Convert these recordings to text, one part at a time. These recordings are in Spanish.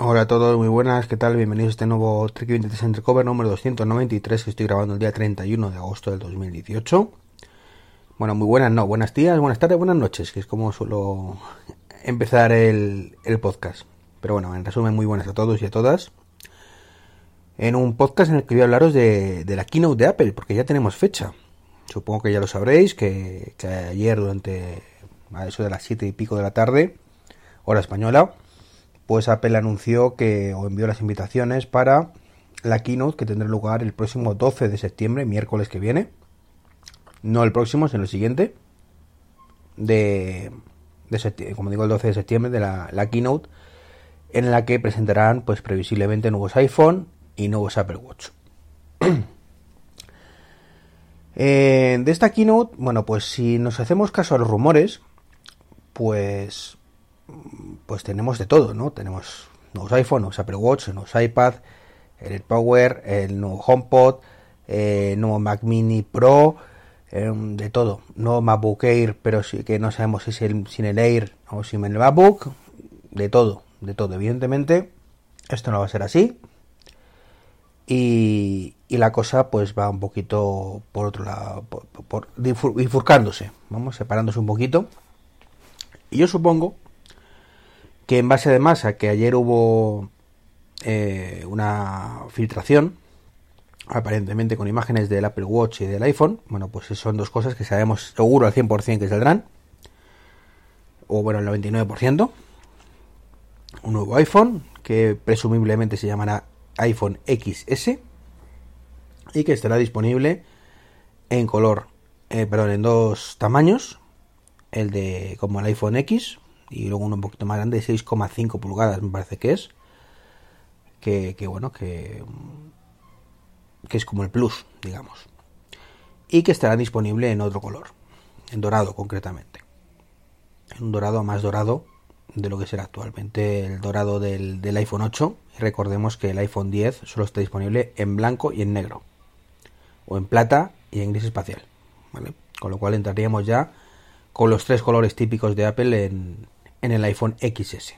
Hola a todos, muy buenas, ¿qué tal? Bienvenidos a este nuevo Trick 23 Undercover número 293 que estoy grabando el día 31 de agosto del 2018. Bueno, muy buenas, no, buenas días, buenas tardes, buenas noches, que es como suelo empezar el, el podcast. Pero bueno, en resumen, muy buenas a todos y a todas. En un podcast en el que voy a hablaros de, de la keynote de Apple, porque ya tenemos fecha. Supongo que ya lo sabréis, que, que ayer durante a eso de las 7 y pico de la tarde, hora española, pues Apple anunció que o envió las invitaciones para la keynote que tendrá lugar el próximo 12 de septiembre, miércoles que viene. No el próximo, sino el siguiente. De, de como digo, el 12 de septiembre de la, keynote en la que presentarán pues previsiblemente nuevos iPhone y nuevos Apple Watch. eh, de esta keynote, bueno, pues si nos hacemos caso a los rumores, pues pues tenemos de todo, ¿no? Tenemos nuevos iPhone, nuevos Apple Watch, nuevos iPad, el Power, el nuevo HomePod, eh, nuevo Mac Mini Pro, eh, de todo. Nuevo MacBook Air, pero sí que no sabemos si es el, sin el Air o sin el MacBook. De todo, de todo. Evidentemente, esto no va a ser así. Y, la cosa pues va un poquito por otro lado, por, por, vamos, separándose un poquito. Y yo supongo que en base además a que ayer hubo eh, una filtración, aparentemente con imágenes del Apple Watch y del iPhone, bueno, pues son dos cosas que sabemos seguro al 100% que saldrán, o bueno, el 99%, un nuevo iPhone que presumiblemente se llamará iPhone XS y que estará disponible en color, eh, perdón, en dos tamaños, el de como el iPhone X y luego uno un poquito más grande, 6,5 pulgadas me parece que es. Que, bueno, que, que es como el Plus, digamos. Y que estará disponible en otro color, en dorado concretamente. En un dorado más dorado de lo que será actualmente el dorado del, del iPhone 8. Y recordemos que el iPhone 10 solo está disponible en blanco y en negro. O en plata y en gris espacial. ¿vale? Con lo cual entraríamos ya con los tres colores típicos de Apple en, en el iPhone XS.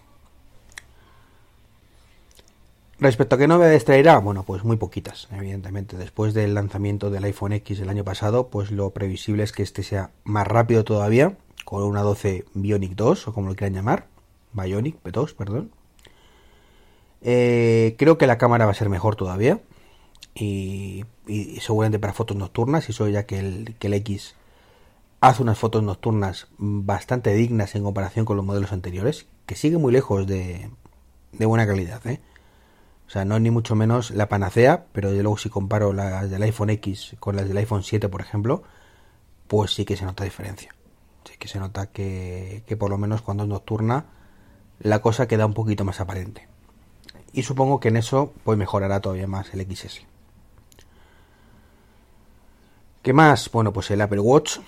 Respecto a qué novedades traerá, bueno, pues muy poquitas, evidentemente. Después del lanzamiento del iPhone X el año pasado, pues lo previsible es que este sea más rápido todavía, con una 12 Bionic 2, o como lo quieran llamar, Bionic 2, perdón. Eh, creo que la cámara va a ser mejor todavía, y, y seguramente para fotos nocturnas, y eso ya que el, que el X hace unas fotos nocturnas bastante dignas en comparación con los modelos anteriores, que sigue muy lejos de, de buena calidad, ¿eh? O sea, no es ni mucho menos la panacea, pero de luego si comparo las del iPhone X con las del iPhone 7, por ejemplo, pues sí que se nota diferencia. Sí que se nota que, que por lo menos cuando es nocturna la cosa queda un poquito más aparente. Y supongo que en eso pues mejorará todavía más el XS. ¿Qué más? Bueno, pues el Apple Watch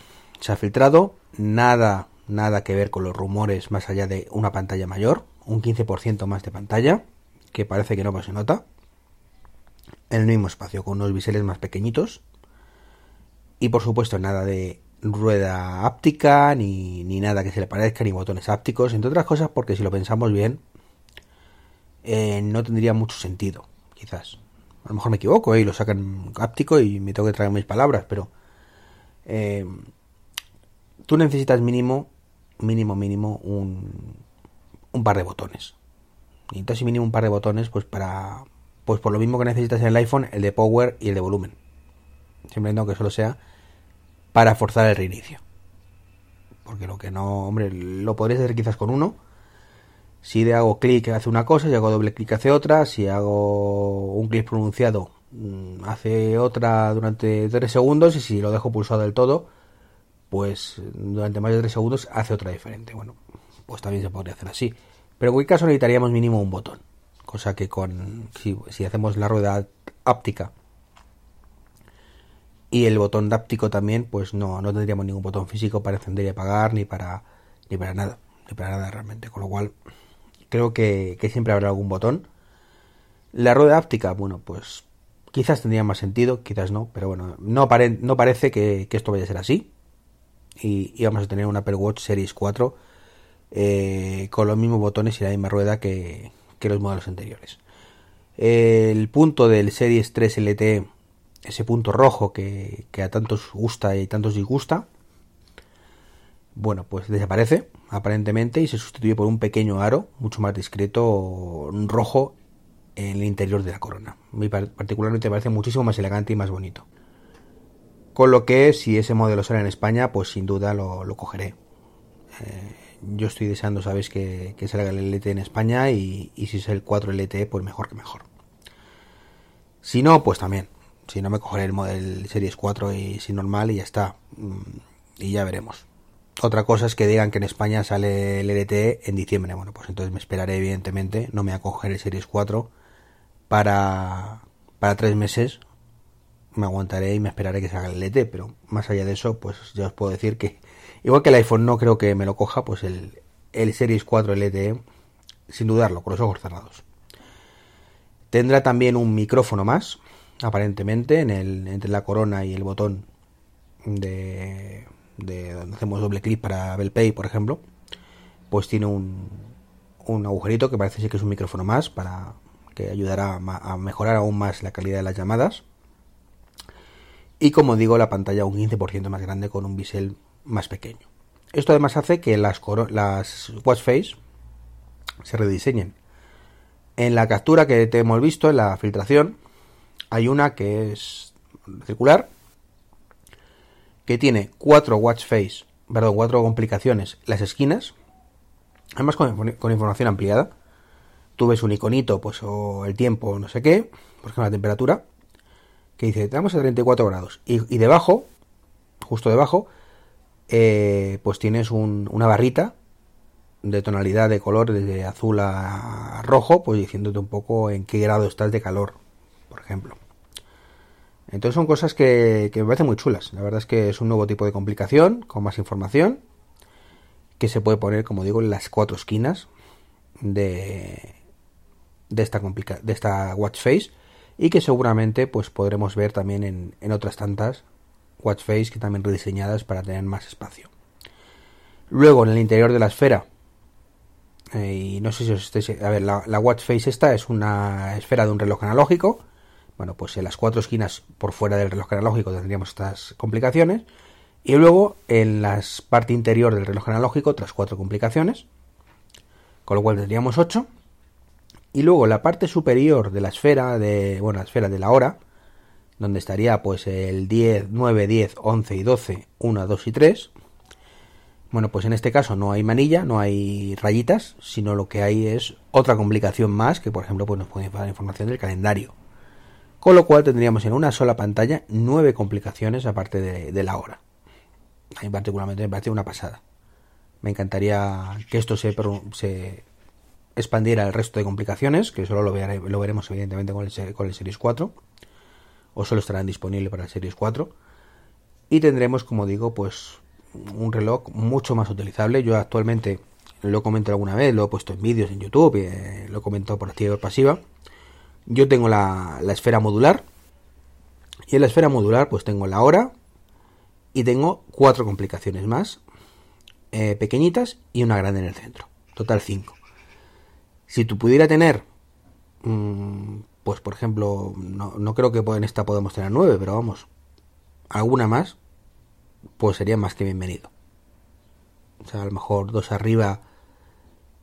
se ha filtrado, nada, nada que ver con los rumores más allá de una pantalla mayor, un 15% más de pantalla, que parece que no se nota. El mismo espacio, con unos biseles más pequeñitos. Y por supuesto nada de rueda áptica, ni, ni nada que se le parezca, ni botones ápticos, entre otras cosas porque si lo pensamos bien, eh, no tendría mucho sentido, quizás. A lo mejor me equivoco ¿eh? y lo sacan áptico y me tengo que traer mis palabras, pero... Eh, tú necesitas mínimo, mínimo, mínimo un, un par de botones. Necesitas mínimo un par de botones, pues para, pues por lo mismo que necesitas en el iPhone, el de power y el de volumen. Simplemente que solo sea para forzar el reinicio. Porque lo que no, hombre, lo podrías hacer quizás con uno. Si le hago clic hace una cosa, si hago doble clic hace otra, si hago un clic pronunciado hace otra durante 3 segundos y si lo dejo pulsado del todo, pues durante más de 3 segundos hace otra diferente. Bueno, pues también se podría hacer así. Pero en cualquier caso necesitaríamos mínimo un botón. Cosa que con si, si hacemos la rueda áptica y el botón dáptico también, pues no, no tendríamos ningún botón físico para encender y apagar ni para ni para nada, ni para nada realmente. Con lo cual creo que, que siempre habrá algún botón. La rueda áptica, bueno, pues quizás tendría más sentido, quizás no, pero bueno, no, pare, no parece que, que esto vaya a ser así y, vamos a tener un Apple Watch Series 4 eh, con los mismos botones y la misma rueda que, que los modelos anteriores. El punto del Series 3 LTE, ese punto rojo que, que a tantos gusta y tantos disgusta, bueno, pues desaparece aparentemente y se sustituye por un pequeño aro mucho más discreto rojo en el interior de la corona. A particularmente me parece muchísimo más elegante y más bonito. Con lo que si ese modelo sale en España, pues sin duda lo, cogeré. Eh, yo estoy deseando, sabes, que, salga el LTE en España y, si es el 4 LTE, pues mejor que mejor. Si no, pues también. Si no, me cogeré el modelo Series 4 y sin normal y ya está. Mm, y ya veremos. Otra cosa es que digan que en España sale el LTE en diciembre. Bueno, pues entonces me esperaré, evidentemente. No me acogeré el Series 4 para, para tres meses. Me aguantaré y me esperaré que salga el LTE. Pero más allá de eso, pues ya os puedo decir que, igual que el iPhone no creo que me lo coja, pues el, el Series 4 LTE, sin dudarlo, con los ojos cerrados. Tendrá también un micrófono más, aparentemente, en el, entre la corona y el botón de de donde hacemos doble clic para Apple Pay, por ejemplo, pues tiene un, un agujerito que parece ser que es un micrófono más para que ayudará a, mejorar aún más la calidad de las llamadas. Y como digo, la pantalla un 15% más grande con un bisel más pequeño. Esto además hace que las, watch face se rediseñen. En la captura que te hemos visto, en la filtración, hay una que es circular que tiene cuatro watch face, perdón, cuatro complicaciones las esquinas, además con, información ampliada. Tú ves un iconito, pues, o el tiempo, no sé qué, por ejemplo, la temperatura, que dice, estamos a 34 grados. Y, debajo, justo debajo, eh, pues tienes una barrita de tonalidad de color desde azul a rojo, pues diciéndote un poco en qué grado estás de calor, por ejemplo. Entonces son cosas que, me parecen muy chulas. La verdad es que es un nuevo tipo de complicación, con más información, que se puede poner, como digo, en las cuatro esquinas de, de, esta, de esta watch face y que seguramente pues podremos ver también en, otras tantas watch face que también rediseñadas para tener más espacio. Luego en el interior de la esfera, eh, y no sé si os estéis... A ver, la, la watch face esta es una esfera de un reloj analógico bueno, pues en las cuatro esquinas por fuera del reloj analógico tendríamos estas complicaciones. Y luego en la parte interior del reloj analógico otras cuatro complicaciones. Con lo cual tendríamos ocho. Y luego la parte superior de la esfera de. Bueno, la esfera de la hora. Donde estaría pues el 10, 9, 10, 11 y 12, 1, 2 y 3. Bueno, pues en este caso no hay manilla, no hay rayitas, sino lo que hay es otra complicación más que por ejemplo pues nos puede dar información del calendario con lo cual tendríamos en una sola pantalla nueve complicaciones aparte de, la hora. A mí particularmente me parece una pasada. Me encantaría que esto se, se expandiera al resto de complicaciones, que solo lo, lo veremos evidentemente con el, con el Series 4, o solo estarán disponibles para el Series 4. Y tendremos, como digo, pues un reloj mucho más utilizable. Yo actualmente lo he comentado alguna vez, lo he puesto en vídeos en YouTube, eh, lo he comentado por activa y pasiva yo tengo la, esfera modular. Y en la esfera modular pues tengo la hora. Y tengo cuatro complicaciones más. Eh, pequeñitas y una grande en el centro. Total cinco. Si tú pudiera tener... Mm, pues por ejemplo, no, creo que en esta podamos tener nueve, pero vamos, alguna más, pues sería más que bienvenido. O sea, a lo mejor dos arriba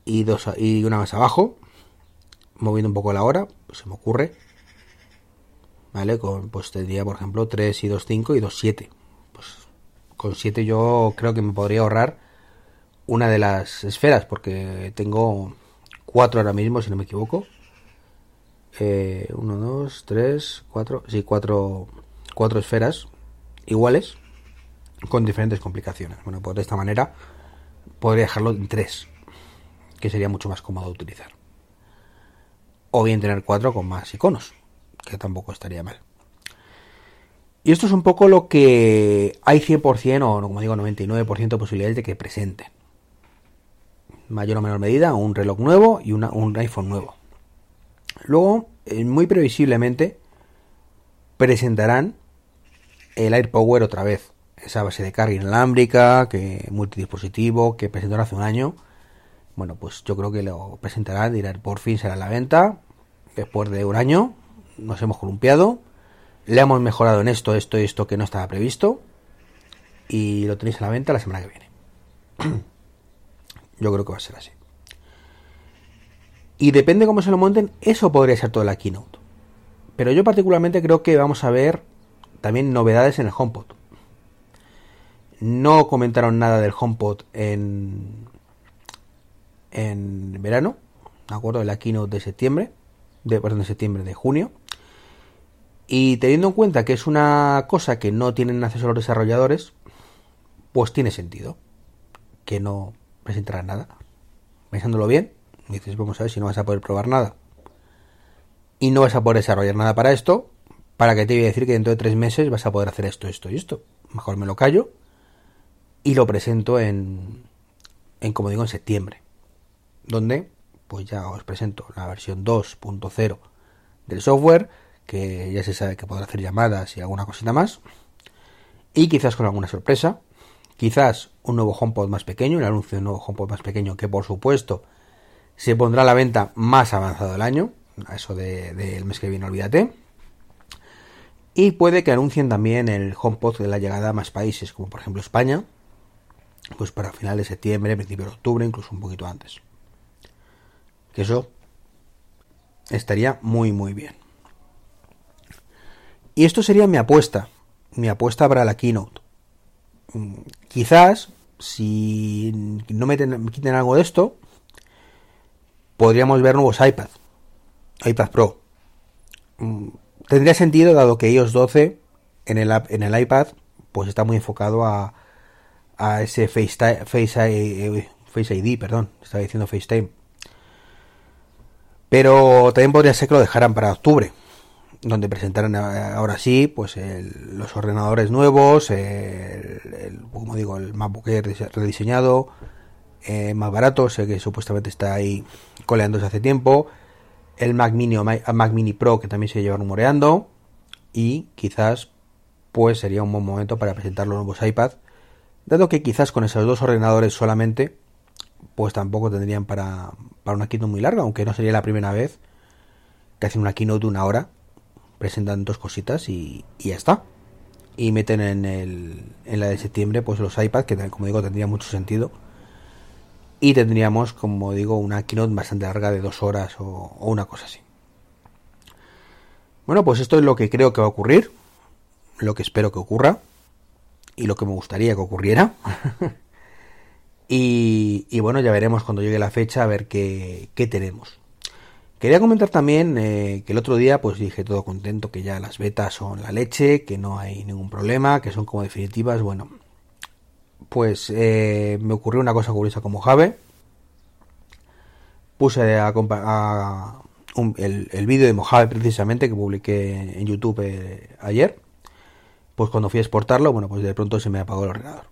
y dos y una más abajo, moviendo un poco la hora, pues se me ocurre. ¿Vale? Con, pues tendría, por ejemplo, 3 y 2, 5 y 2, 7. Pues con 7 yo creo que me podría ahorrar una de las esferas, porque tengo 4 ahora mismo, si no me equivoco. 1, 2, 3, 4, sí, 4 cuatro esferas iguales con diferentes complicaciones. Bueno, pues de esta manera podría dejarlo en 3, que sería mucho más cómodo utilizar o bien tener cuatro con más iconos, que tampoco estaría mal. Y esto es un poco lo que hay 100% o como digo 99% de posibilidades de que presenten. Mayor o menor medida, un reloj nuevo y un iPhone nuevo. Luego, eh, muy previsiblemente, presentarán el AirPower otra vez. Esa base de carga inalámbrica, que multidispositivo, que presentaron hace un año bueno, pues yo creo que lo presentarán, dirán, por fin será la venta, después de un año, nos hemos columpiado, le hemos mejorado en esto, esto y esto que no estaba previsto, y lo tenéis a la venta la semana que viene. yo creo que va a ser así. Y depende cómo se lo monten, eso podría ser toda la keynote. Pero yo particularmente creo que vamos a ver también novedades en el HomePod. No comentaron nada del HomePod en, en verano, ¿de acuerdo? En la keynote de septiembre, de, perdón, de septiembre, de junio. Y teniendo en cuenta que es una cosa que no tienen acceso a los desarrolladores, pues tiene sentido que no presentarán nada. Pensándolo bien, dices, vamos a ver si no vas a poder probar nada. Y no vas a poder desarrollar nada para esto, para que te voy a decir que dentro de tres meses vas a poder hacer esto, esto y esto. Mejor me lo callo y lo presento en, en como digo, en septiembre. Donde, pues ya os presento la versión 2.0 del software, que ya se sabe que podrá hacer llamadas y alguna cosita más. Y quizás con alguna sorpresa. Quizás un nuevo HomePod más pequeño, el anuncio de un nuevo HomePod más pequeño que por supuesto se pondrá a la venta más avanzado del año, eso del de, mes que viene, olvídate. Y puede que anuncien también el HomePod de la llegada a más países, como por ejemplo España, pues para final de septiembre, principio de octubre, incluso un poquito antes. Que eso estaría muy muy bien. Y esto sería mi apuesta, mi apuesta para la keynote. Mm, quizás, si no me, quiten algo de esto, podríamos ver nuevos iPad, iPad Pro. Mm, tendría sentido dado que iOS 12 en el, en el iPad pues está muy enfocado a, a ese Face, Face, Face ID, perdón, estaba diciendo FaceTime. Pero también podría ser que lo dejaran para octubre, donde presentaran ahora sí, pues los ordenadores nuevos, el, como digo, el MacBook rediseñado, eh, más barato, sé que supuestamente está ahí coleándose hace tiempo, el Mac Mini o Mac Mini Pro que también se lleva rumoreando y quizás pues sería un buen momento para presentar los nuevos iPad dado que quizás con esos dos ordenadores solamente pues tampoco tendrían para, para una keynote muy larga, aunque no sería la primera vez que hacen una keynote de una hora, presentan dos cositas y, y ya está. Y meten en, el, en la de septiembre pues los iPads, que como digo tendría mucho sentido. Y tendríamos, como digo, una keynote bastante larga de dos horas o, o una cosa así. Bueno, pues esto es lo que creo que va a ocurrir, lo que espero que ocurra y lo que me gustaría que ocurriera. y, bueno, ya veremos cuando llegue la fecha a ver qué, tenemos. Quería comentar también eh, que el otro día pues dije todo contento que ya las betas son la leche, que no hay ningún problema, que son como definitivas. Bueno, pues eh, me ocurrió una cosa curiosa como Jave. Puse a, el, vídeo de Mojave precisamente que publiqué en YouTube eh, ayer pues cuando fui a exportarlo, bueno, pues de pronto se me apagó el ordenador.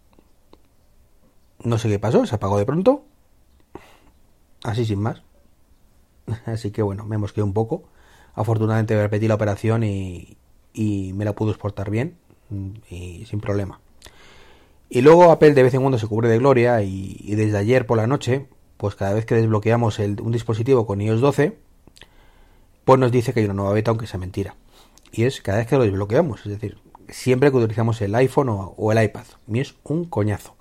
No sé qué pasó, se apagó de pronto. Así sin más. Así que bueno, me mosqué un poco. Afortunadamente repetí la operación y, y me la pudo exportar bien y sin problema. Y luego Apple de vez en cuando se cubre de gloria y, desde ayer por la noche, pues cada vez que desbloqueamos un dispositivo con iOS 12, pues nos dice que hay una nueva beta aunque sea mentira. Y es cada vez que lo desbloqueamos, es decir, siempre que utilizamos el iPhone o, el iPad. Y es un coñazo.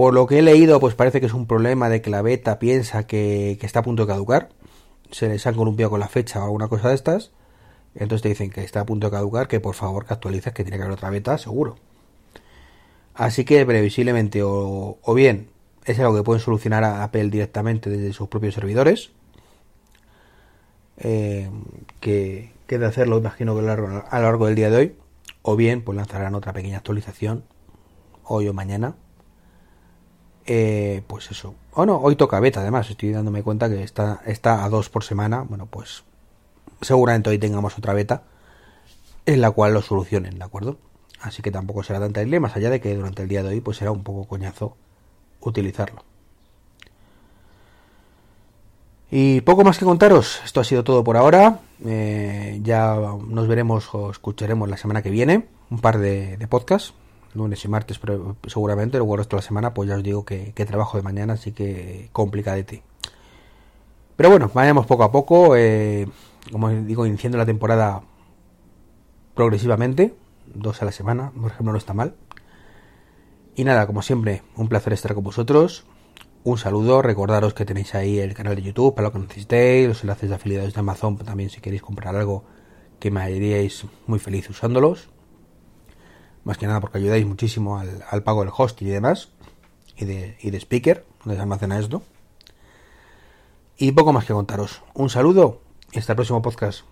Por lo que he leído, pues parece que es un problema de que la beta piensa que, está a punto de caducar. Se les han columpiado con la fecha o alguna cosa de estas. Entonces te dicen que está a punto de caducar, que por favor que actualices, que tiene que haber otra beta, seguro. Así que previsiblemente o, bien es algo que pueden solucionar a Apple directamente desde sus propios servidores. Eh, que, que de hacerlo, imagino que a lo largo del día de hoy o bien pues lanzarán otra pequeña actualización hoy o mañana eh, pues eso. O no hoy toca beta además. Estoy dándome cuenta que está está a dos por semana. Bueno pues seguramente hoy tengamos otra beta en la cual lo solucionen de acuerdo así que tampoco será tan terrible más allá de que durante el día de hoy pues será un poco coñazo utilizarlo. Y poco más que contaros. Esto ha sido todo por ahora. Eh, ya nos veremos o escucharemos la semana que viene un par de, podcasts lunes y martes pero seguramente, luego el resto de la semana pues ya os digo que, trabajo de mañana, así que complicadete. Pero bueno, vayamos poco a poco, eh, como digo, iniciando la temporada progresivamente, dos a la semana, por ejemplo, no está mal. Y nada, como siempre, un placer estar con vosotros. Un saludo, recordaros que tenéis ahí el canal de YouTube para lo que necesitéis, los enlaces de afiliados de Amazon también si queréis comprar algo que me haríais muy feliz usándolos. Más que nada porque ayudáis muchísimo al, pago del hosting y demás. Y de, y de speaker, donde se almacena esto. Y poco más que contaros. Un saludo y hasta el próximo podcast.